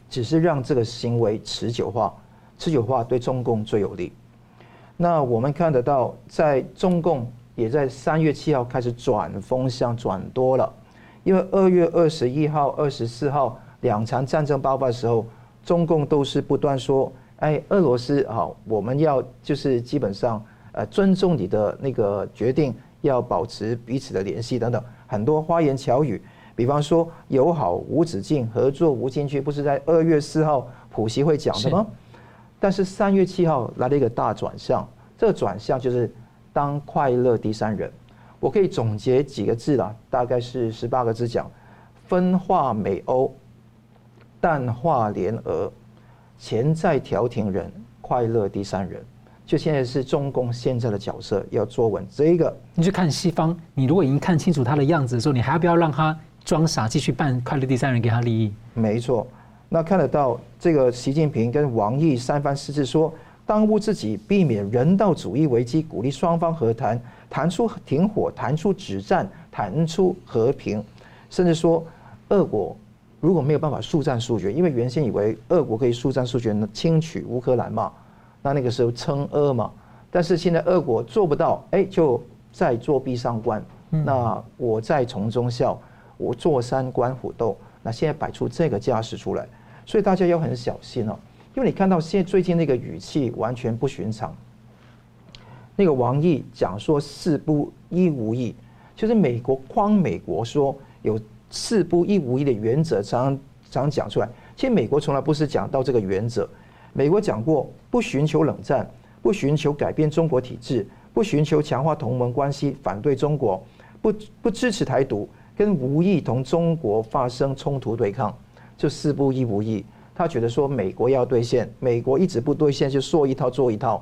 只是让这个行为持久化，持久化对中共最有利。那我们看得到，在中共也在三月七号开始转风向转多了，因为二月二十一号、二十四号两场战争爆发的时候，中共都是不断说：“哎，俄罗斯啊，我们要就是基本上呃尊重你的那个决定，要保持彼此的联系等等。”很多花言巧语，比方说友好无止境，合作无禁区，不是在二月四号普习会讲的吗？但是三月七号来了一个大转向，这个转向就是当快乐第三人。我可以总结几个字啦，大概是十八个字讲：分化美欧，淡化联俄，潜在调停人，快乐第三人。就现在是中共现在的角色，要坐稳这个。你去看西方，你如果已经看清楚他的样子的时候，你还要不要让他装傻，继续扮快乐第三人给他利益？没错，那看得到这个习近平跟王毅三番四次说，当务之急避免人道主义危机，鼓励双方和谈，谈出停火，谈出止战，谈出和平，甚至说，俄国如果没有办法速战速决，因为原先以为俄国可以速战速决，能轻取乌克兰嘛。那那个时候称俄嘛，但是现在俄国做不到，哎，就再做壁上观。那我再从中笑，我坐山观虎斗。那现在摆出这个架势出来，所以大家要很小心哦，因为你看到现在最近那个语气完全不寻常。那个王毅讲说四不一无意，就是美国框美国说有四不一无意的原则，常常讲出来。其实美国从来不是讲到这个原则。美国讲过，不寻求冷战，不寻求改变中国体制，不寻求强化同盟关系，反对中国，不不支持台独，跟无意同中国发生冲突对抗，就四不一无意。他觉得说美国要兑现，美国一直不兑现，就说一套做一套，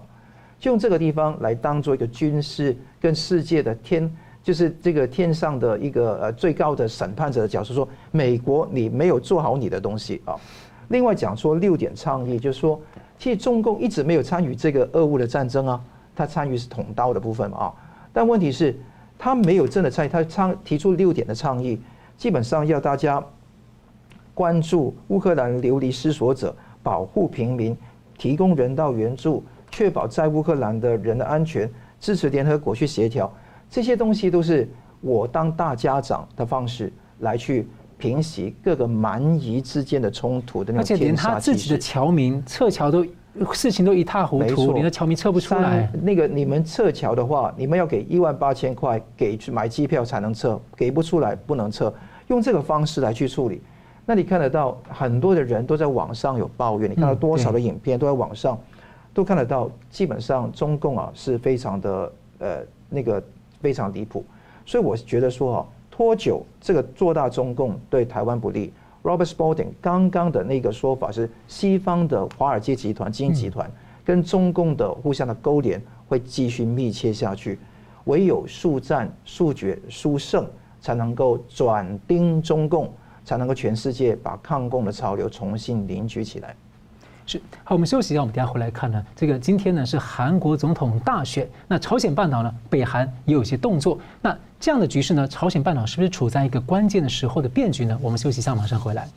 就用这个地方来当做一个军事跟世界的天，就是这个天上的一个呃最高的审判者的角色，说美国你没有做好你的东西啊。另外讲说六点倡议，就是说，其实中共一直没有参与这个俄乌的战争啊，他参与是捅刀的部分啊，但问题是，他没有真的参与，他倡提出六点的倡议，基本上要大家关注乌克兰流离失所者，保护平民，提供人道援助，确保在乌克兰的人的安全，支持联合国去协调，这些东西都是我当大家长的方式来去。平息各个蛮夷之间的冲突的那种，而且连他自己的侨民撤侨都事情都一塌糊涂，连个侨民撤不出来。那个你们撤侨的话，你们要给一万八千块给去买机票才能撤，给不出来不能撤。用这个方式来去处理，那你看得到很多的人都在网上有抱怨，你看到多少的影片都在网上都看得到，基本上中共啊是非常的呃那个非常离谱，所以我觉得说啊。拖久这个做大中共对台湾不利。Robert Spalding 刚刚的那个说法是，西方的华尔街集团、精英集团跟中共的互相的勾连会继续密切下去，唯有速战速决速胜，才能够转盯中共，才能够全世界把抗共的潮流重新凝聚起来。是好，我们休息一下，我们等下回来看呢。这个今天呢是韩国总统大选，那朝鲜半岛呢，北韩也有一些动作。那这样的局势呢，朝鲜半岛是不是处在一个关键的时候的变局呢？我们休息一下，马上回来。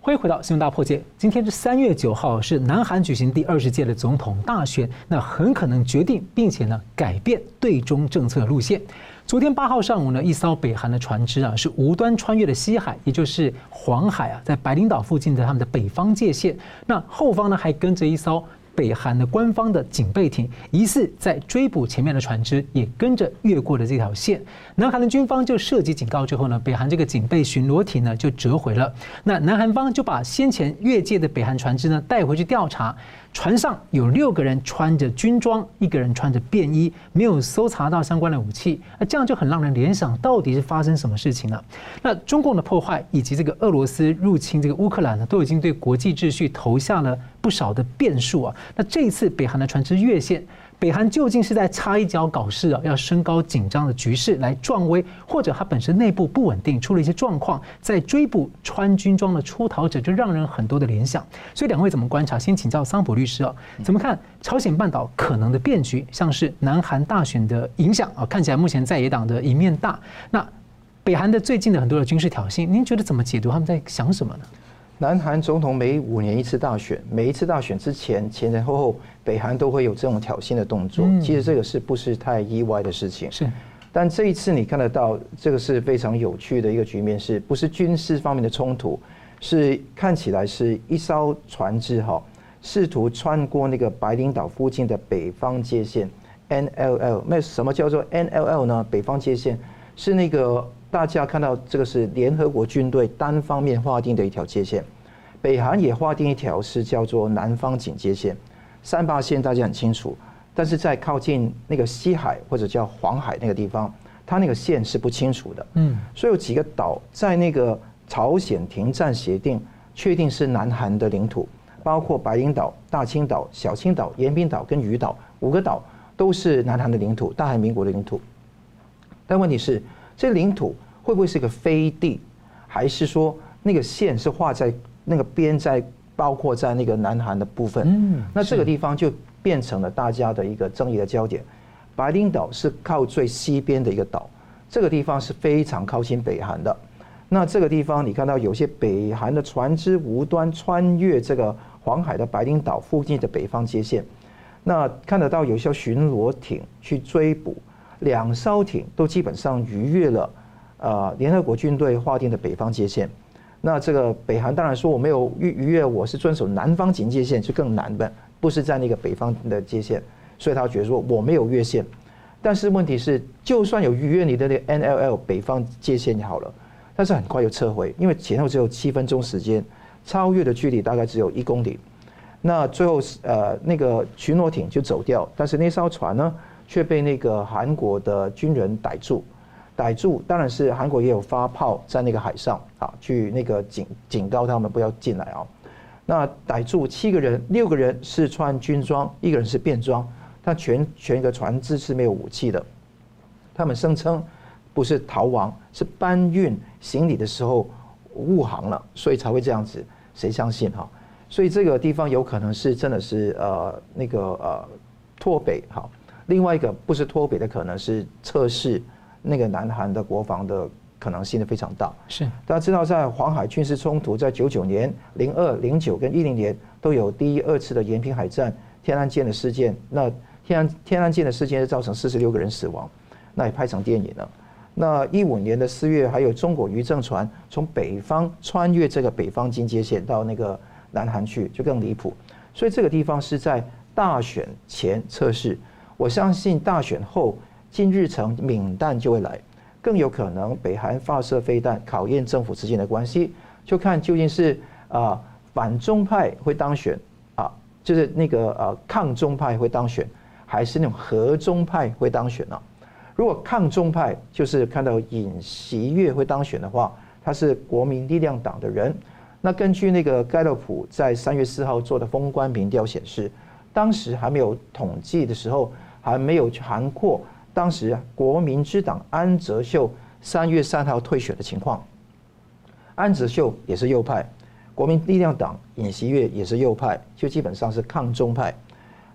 欢迎回到新闻大破解。今天是三月九号，是南韩举行第二十届的总统大选，那很可能决定并且呢改变对中政策路线。昨天八号上午呢，一艘北韩的船只啊，是无端穿越了西海，也就是黄海啊，在白领岛附近的他们的北方界线。那后方呢，还跟着一艘。北韩的官方的警备艇疑似在追捕前面的船只，也跟着越过了这条线。南韩的军方就涉及警告之后呢，北韩这个警备巡逻艇呢就折回了。那南韩方就把先前越界的北韩船只呢带回去调查。船上有六个人穿着军装，一个人穿着便衣，没有搜查到相关的武器。那这样就很让人联想，到底是发生什么事情了？那中共的破坏以及这个俄罗斯入侵这个乌克兰呢，都已经对国际秩序投下了不少的变数啊。那这一次北韩的船只越线。北韩究竟是在插一脚搞事啊？要升高紧张的局势来壮威，或者它本身内部不稳定，出了一些状况，在追捕穿军装的出逃者，就让人很多的联想。所以两位怎么观察？先请教桑普律师啊，怎么看朝鲜半岛可能的变局？像是南韩大选的影响啊，看起来目前在野党的一面大。那北韩的最近的很多的军事挑衅，您觉得怎么解读？他们在想什么呢？南韩总统每五年一次大选，每一次大选之前前前后后，北韩都会有这种挑衅的动作。其实这个是不是太意外的事情？是。但这一次你看得到，这个是非常有趣的一个局面，是不是军事方面的冲突？是看起来是一艘船只哈，试图穿过那个白领岛附近的北方界线 NLL。那什么叫做 NLL 呢？北方界线是那个。大家看到这个是联合国军队单方面划定的一条界线，北韩也划定一条是叫做南方警戒线，三八线大家很清楚，但是在靠近那个西海或者叫黄海那个地方，它那个线是不清楚的。嗯，所以有几个岛在那个朝鲜停战协定确定是南韩的领土，包括白银岛、大青岛、小青岛、延边岛跟鱼岛五个岛都是南韩的领土，大韩民国的领土。但问题是。这领土会不会是个飞地，还是说那个线是画在那个边，在包括在那个南韩的部分？嗯，那这个地方就变成了大家的一个争议的焦点。白领岛是靠最西边的一个岛，这个地方是非常靠近北韩的。那这个地方你看到有些北韩的船只无端穿越这个黄海的白领岛附近的北方接线，那看得到有些巡逻艇去追捕。两艘艇都基本上逾越了，呃，联合国军队划定的北方界线。那这个北韩当然说我没有逾逾越，我是遵守南方警戒线，就更难的，不是在那个北方的界线，所以他觉得说我没有越线。但是问题是，就算有逾越你的那个 NLL 北方界线就好了，但是很快又撤回，因为前后只有七分钟时间，超越的距离大概只有一公里。那最后呃那个巡逻艇就走掉，但是那艘船呢？却被那个韩国的军人逮住，逮住当然是韩国也有发炮在那个海上啊，去那个警警告他们不要进来啊。那逮住七个人，六个人是穿军装，一个人是便装，但全全一个船只是没有武器的。他们声称不是逃亡，是搬运行李的时候误航了，所以才会这样子。谁相信哈？所以这个地方有可能是真的是呃那个呃脱北哈。另外一个不是脱北的可能是测试那个南韩的国防的可能性的非常大。是大家知道，在黄海军事冲突，在九九年、零二、零九跟一零年都有第一、二次的延平海战天安舰的事件。那天安天安舰的事件是造成四十六个人死亡，那也拍成电影了。那一五年的四月，还有中国渔政船从北方穿越这个北方警戒线到那个南韩去，就更离谱。所以这个地方是在大选前测试。我相信大选后，金日成敏弹就会来，更有可能北韩发射飞弹考验政府之间的关系，就看究竟是啊反中派会当选啊，就是那个呃抗中派会当选，还是那种和中派会当选呢？如果抗中派就是看到尹锡悦会当选的话，他是国民力量党的人，那根据那个盖洛普在三月四号做的封关民调显示，当时还没有统计的时候。还没有涵括当时国民之党安哲秀三月三号退选的情况。安哲秀也是右派，国民力量党尹锡悦也是右派，就基本上是抗中派。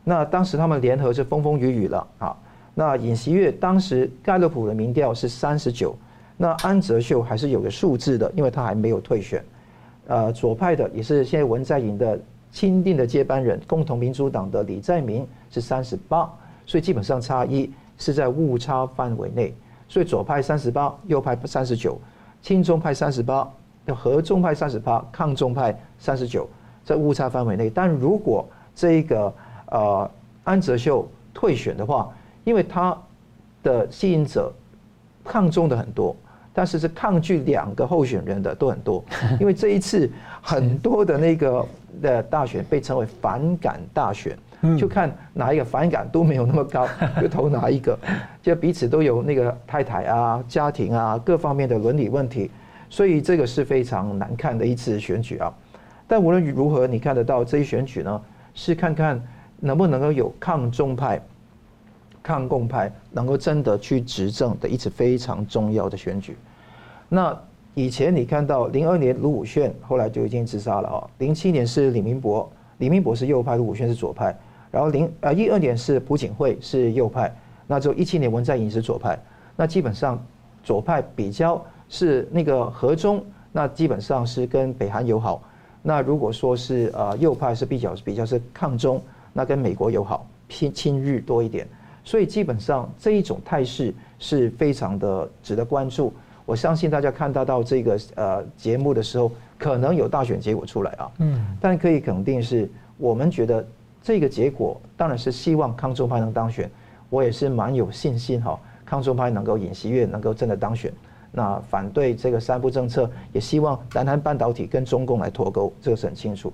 那当时他们联合是风风雨雨了啊。那尹锡悦当时盖洛普的民调是三十九，那安哲秀还是有个数字的，因为他还没有退选。呃，左派的也是现在文在寅的钦定的接班人，共同民主党的李在明是三十八。所以基本上差一是在误差范围内，所以左派三十八，右派三十九，亲中派三十八，和中派三十八，抗中派三十九，在误差范围内。但如果这一个呃安哲秀退选的话，因为他的吸引者抗中的很多，但是是抗拒两个候选人的都很多，因为这一次很多的那个的大选被称为反感大选。就看哪一个反感都没有那么高，就投哪一个，就彼此都有那个太太啊、家庭啊各方面的伦理问题，所以这个是非常难看的一次选举啊。但无论如何，你看得到这一选举呢，是看看能不能够有抗中派、抗共派能够真的去执政的一次非常重要的选举。那以前你看到零二年卢武铉后来就已经自杀了啊，零七年是李明博，李明博是右派，卢武铉是左派。然后零呃一二年是朴槿惠是右派，那就一七年文在寅是左派，那基本上左派比较是那个和中，那基本上是跟北韩友好，那如果说是呃右派是比较比较是抗中，那跟美国友好偏亲日多一点，所以基本上这一种态势是非常的值得关注。我相信大家看到到这个呃节目的时候，可能有大选结果出来啊，嗯，但可以肯定是我们觉得。这个结果当然是希望康中派能当选，我也是蛮有信心哈，康中派能够尹锡悦能够真的当选。那反对这个三不政策，也希望南韩半导体跟中共来脱钩，这个是很清楚。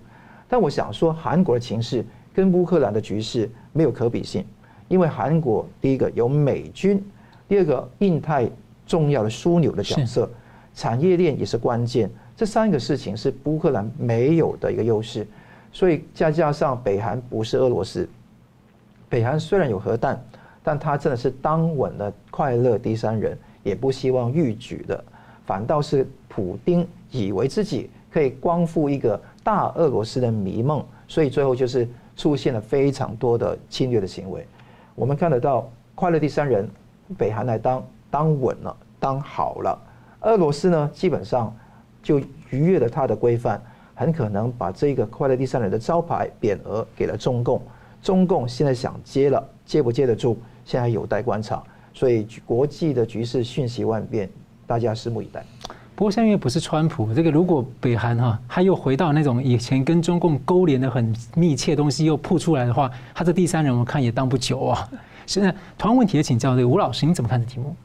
但我想说，韩国的情势跟乌克兰的局势没有可比性，因为韩国第一个有美军，第二个印太重要的枢纽的角色，产业链也是关键，这三个事情是乌克兰没有的一个优势。所以再加上北韩不是俄罗斯，北韩虽然有核弹，但他真的是当稳的快乐第三人，也不希望逾矩的，反倒是普丁以为自己可以光复一个大俄罗斯的迷梦，所以最后就是出现了非常多的侵略的行为。我们看得到快乐第三人，北韩来当当稳了，当好了，俄罗斯呢基本上就逾越了他的规范。很可能把这个快乐第三人的招牌匾额给了中共，中共现在想接了，接不接得住，现在有待观察。所以国际的局势瞬息万变，大家拭目以待。不过现在又不是川普，这个如果北韩哈他又回到那种以前跟中共勾连的很密切的东西又铺出来的话，他这第三人我看也当不久啊。现在同样问题也请教这个吴老师，你怎么看这题目？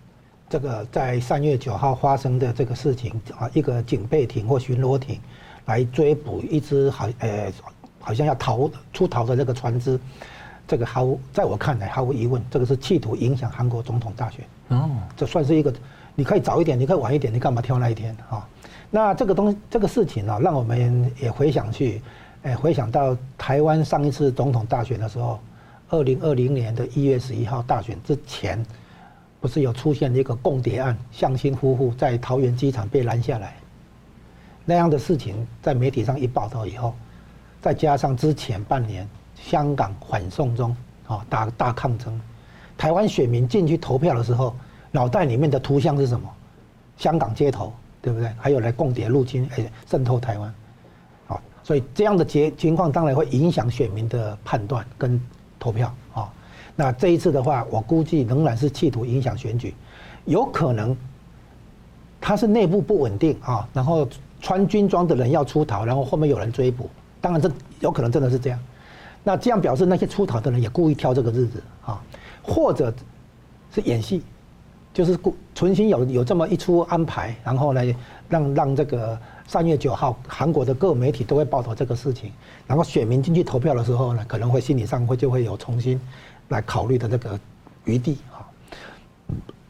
这个在三月九号发生的这个事情啊，一个警备艇或巡逻艇。来追捕一只好呃，好像要逃出逃的这个船只，这个毫无在我看来毫无疑问，这个是企图影响韩国总统大选。哦，这算是一个，你可以早一点，你可以晚一点，你干嘛挑那一天啊？那这个东这个事情呢，让我们也回想去，哎，回想到台湾上一次总统大选的时候，二零二零年的一月十一号大选之前，不是有出现一个共谍案，向心夫妇在桃园机场被拦下来。那样的事情在媒体上一报道以后，再加上之前半年香港反送中啊大大抗争，台湾选民进去投票的时候，脑袋里面的图像是什么？香港街头，对不对？还有来共谍入侵，哎，渗透台湾，啊，所以这样的结情况当然会影响选民的判断跟投票啊。那这一次的话，我估计仍然是企图影响选举，有可能他是内部不稳定啊，然后。穿军装的人要出逃，然后后面有人追捕，当然这有可能真的是这样。那这样表示那些出逃的人也故意挑这个日子啊，或者是演戏，就是故存心有有这么一出安排，然后呢让让这个三月九号韩国的各媒体都会报道这个事情，然后选民进去投票的时候呢，可能会心理上会就会有重新来考虑的这个余地啊。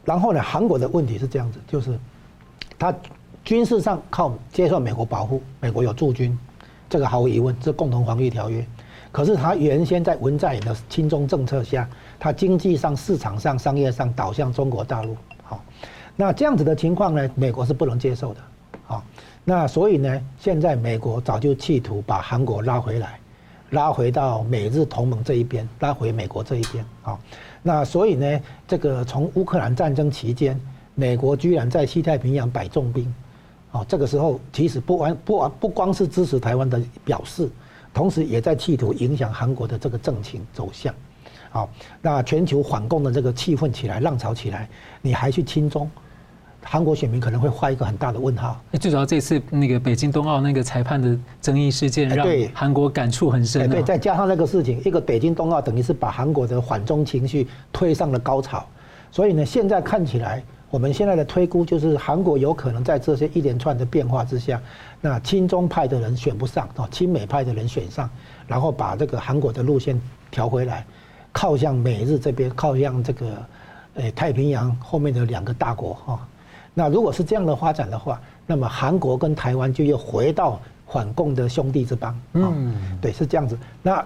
然后呢，韩国的问题是这样子，就是他。军事上靠接受美国保护，美国有驻军，这个毫无疑问，这共同防御条约。可是他原先在文在寅的亲中政策下，他经济上、市场上、商业上倒向中国大陆。好，那这样子的情况呢，美国是不能接受的。好，那所以呢，现在美国早就企图把韩国拉回来，拉回到美日同盟这一边，拉回美国这一边。好，那所以呢，这个从乌克兰战争期间，美国居然在西太平洋摆重兵。哦，这个时候其实不完不完不光是支持台湾的表示，同时也在企图影响韩国的这个政情走向。好，那全球反共的这个气氛起来，浪潮起来，你还去亲中？韩国选民可能会画一个很大的问号。最主要这次那个北京冬奥那个裁判的争议事件，让韩国感触很深。对，再加上那个事情，一个北京冬奥等于是把韩国的反中情绪推上了高潮。所以呢，现在看起来，我们现在的推估就是韩国有可能在这些一连串的变化之下，那亲中派的人选不上哦，亲美派的人选上，然后把这个韩国的路线调回来，靠向美日这边，靠向这个诶太平洋后面的两个大国哈。那如果是这样的发展的话，那么韩国跟台湾就又回到反共的兄弟之邦。嗯，对，是这样子。那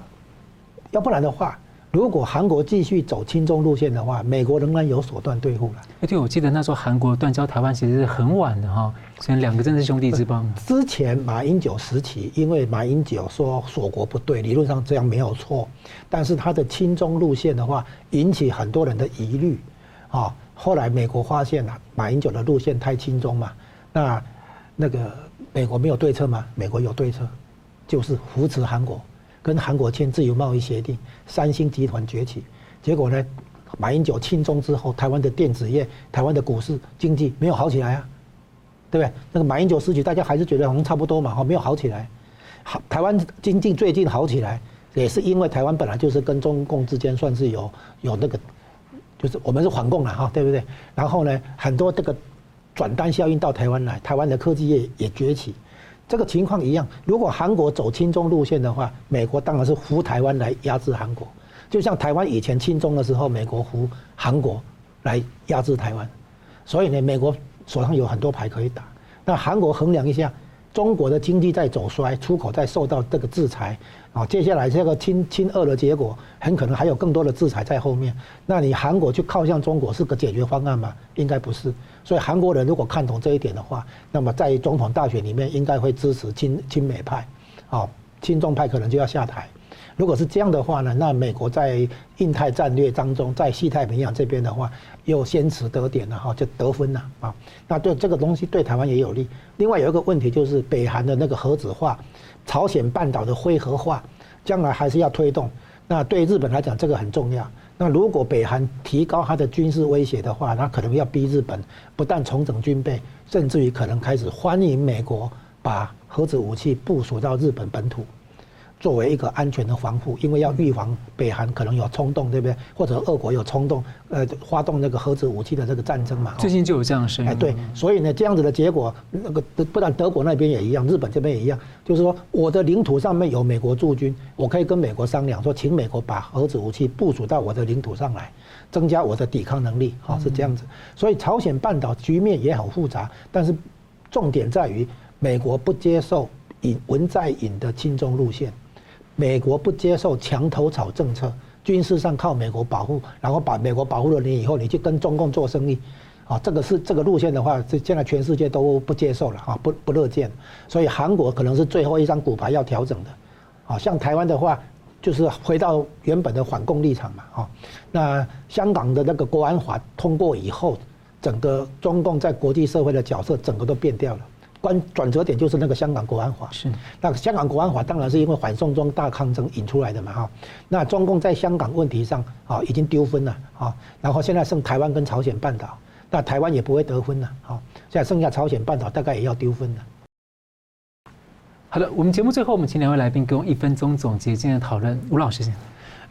要不然的话，如果韩国继续走亲中路线的话，美国仍然有手段对付了。哎，对，我记得那时候韩国断交台湾其实是很晚的哈，所以两个真是兄弟之邦。之前马英九时期，因为马英九说锁国不对，理论上这样没有错，但是他的亲中路线的话，引起很多人的疑虑，啊。后来美国发现了马英九的路线太亲中嘛，那那个美国没有对策吗？美国有对策，就是扶持韩国，跟韩国签自由贸易协定，三星集团崛起。结果呢，马英九亲中之后，台湾的电子业、台湾的股市经济没有好起来啊，对不对？那个马英九失去，大家还是觉得好像差不多嘛，哈，没有好起来。好，台湾经济最近好起来，也是因为台湾本来就是跟中共之间算是有有那个。就是我们是反共了哈，对不对？然后呢，很多这个转单效应到台湾来，台湾的科技业也崛起。这个情况一样，如果韩国走亲中路线的话，美国当然是扶台湾来压制韩国。就像台湾以前亲中的时候，美国扶韩国来压制台湾。所以呢，美国手上有很多牌可以打。那韩国衡量一下。中国的经济在走衰，出口在受到这个制裁，啊，接下来这个亲亲俄的结果，很可能还有更多的制裁在后面。那你韩国去靠向中国是个解决方案吗？应该不是。所以韩国人如果看懂这一点的话，那么在总统大选里面应该会支持亲亲美派，啊，亲中派可能就要下台。如果是这样的话呢，那美国在印太战略当中，在西太平洋这边的话，又先驰得点了哈，就得分了啊。那对这个东西对台湾也有利。另外有一个问题就是北韩的那个核子化，朝鲜半岛的非核化，将来还是要推动。那对日本来讲，这个很重要。那如果北韩提高它的军事威胁的话，那可能要逼日本不但重整军备，甚至于可能开始欢迎美国把核子武器部署到日本本土。作为一个安全的防护，因为要预防北韩可能有冲动，对不对？或者俄国有冲动，呃，发动那个核子武器的这个战争嘛。最近就有这样的声音。哎，对，所以呢，这样子的结果，那个不但德国那边也一样，日本这边也一样，就是说我的领土上面有美国驻军，我可以跟美国商量，说请美国把核子武器部署到我的领土上来，增加我的抵抗能力，哈，是这样子。所以朝鲜半岛局面也很复杂，但是重点在于美国不接受尹文在寅的亲中路线。美国不接受墙头草政策，军事上靠美国保护，然后把美国保护了你以后，你去跟中共做生意，啊，这个是这个路线的话，这现在全世界都不接受了啊，不不乐见，所以韩国可能是最后一张骨牌要调整的，啊，像台湾的话，就是回到原本的反共立场嘛，啊，那香港的那个国安法通过以后，整个中共在国际社会的角色整个都变掉了。关转折点就是那个香港国安法，是那香港国安法当然是因为反送中大抗争引出来的嘛哈，那中共在香港问题上啊已经丢分了啊，然后现在剩台湾跟朝鲜半岛，那台湾也不会得分了啊，现在剩下朝鲜半岛大概也要丢分了。好的，我们节目最后我们请两位来宾给我们一分钟总结今天的讨论，吴老师先。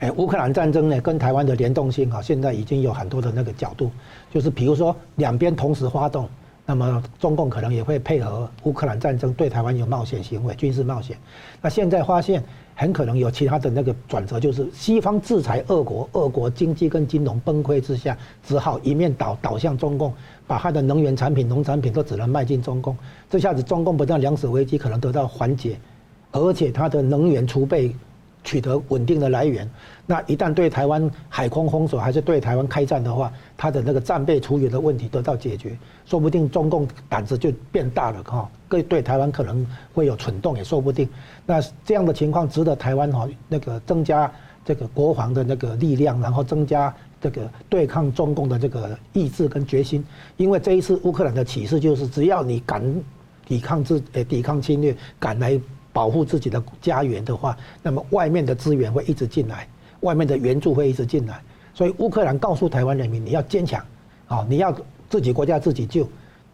哎，乌克兰战争呢跟台湾的联动性啊，现在已经有很多的那个角度，就是比如说两边同时发动。那么中共可能也会配合乌克兰战争，对台湾有冒险行为、军事冒险。那现在发现很可能有其他的那个转折，就是西方制裁俄国，俄国经济跟金融崩溃之下，只好一面倒倒向中共，把他的能源产品、农产品都只能卖进中共。这下子中共不但粮食危机可能得到缓解，而且他的能源储备。取得稳定的来源，那一旦对台湾海空封锁，还是对台湾开战的话，他的那个战备储油的问题得到解决，说不定中共胆子就变大了哈，对对台湾可能会有蠢动也说不定。那这样的情况值得台湾哈那个增加这个国防的那个力量，然后增加这个对抗中共的这个意志跟决心。因为这一次乌克兰的启示就是，只要你敢抵抗自呃抵抗侵略，敢来。保护自己的家园的话，那么外面的资源会一直进来，外面的援助会一直进来。所以乌克兰告诉台湾人民，你要坚强，啊，你要自己国家自己救，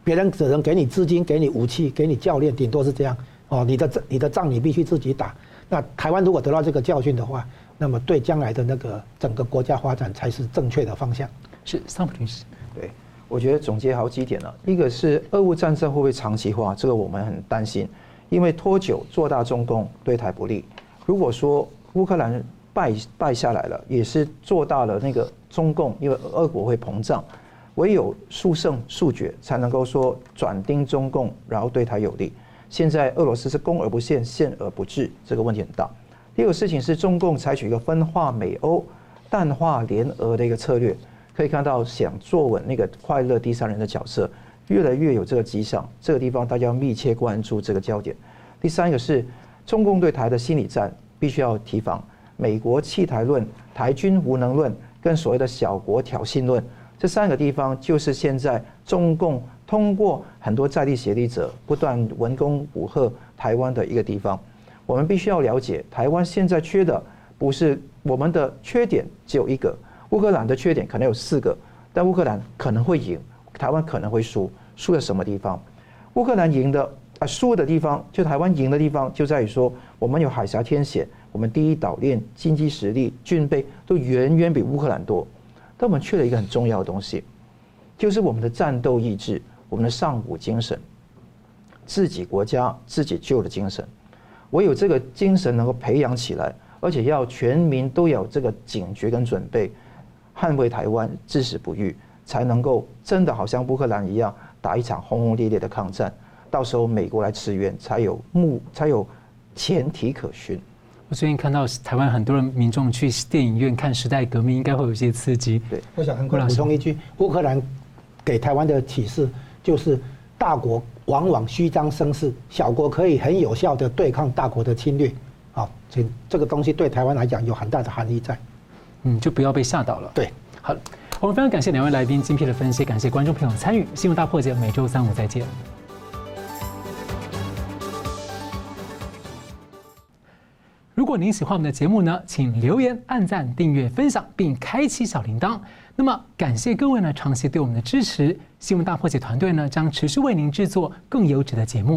别人只能给你资金、给你武器、给你教练，顶多是这样。哦，你的你的仗你必须自己打。那台湾如果得到这个教训的话，那么对将来的那个整个国家发展才是正确的方向。是桑普律师，对，我觉得总结好几点了。一个是俄乌战争会不会长期化，这个我们很担心，因为拖久做大中共对台不利。如果说乌克兰败败下来了，也是做大了那个中共，因为俄国会膨胀，唯有速胜速决才能够说转盯中共，然后对台有利。现在俄罗斯是攻而不陷，陷而不治，这个问题很大。第二个事情是中共采取一个分化美欧、淡化联俄的一个策略，可以看到想坐稳那个快乐第三人的角色，越来越有这个迹象。这个地方大家要密切关注这个焦点。第三个是中共对台的心理战，必须要提防美国弃台论、台军无能论跟所谓的小国挑衅论，这三个地方就是现在中共。通过很多在地协力者不断文攻武吓台湾的一个地方，我们必须要了解，台湾现在缺的不是我们的缺点只有一个，乌克兰的缺点可能有四个，但乌克兰可能会赢，台湾可能会输，输在什么地方？乌克兰赢的啊，输的地方就台湾赢的地方就在于说，我们有海峡天险，我们第一岛链、经济实力、军备都远远比乌克兰多，但我们缺了一个很重要的东西，就是我们的战斗意志。我们的上古精神，自己国家自己救的精神，唯有这个精神能够培养起来，而且要全民都有这个警觉跟准备，捍卫台湾至死不渝，才能够真的好像乌克兰一样打一场轰轰烈烈的抗战。到时候美国来支援，才有目才有前提可循。我最近看到台湾很多人民众去电影院看《时代革命》，应该会有一些刺激。对，我想补充一句，乌克兰给台湾的启示。就是大国往往虚张声势，小国可以很有效的对抗大国的侵略，好，这这个东西对台湾来讲有很大的含义在，嗯，就不要被吓到了。对，好，我们非常感谢两位来宾精辟的分析，感谢观众朋友参与《新闻大破解》，每周三五再见。如果您喜欢我们的节目呢，请留言、按赞、订阅、分享，并开启小铃铛。那么，感谢各位呢长期对我们的支持。新闻大破解团队呢将持续为您制作更优质的节目。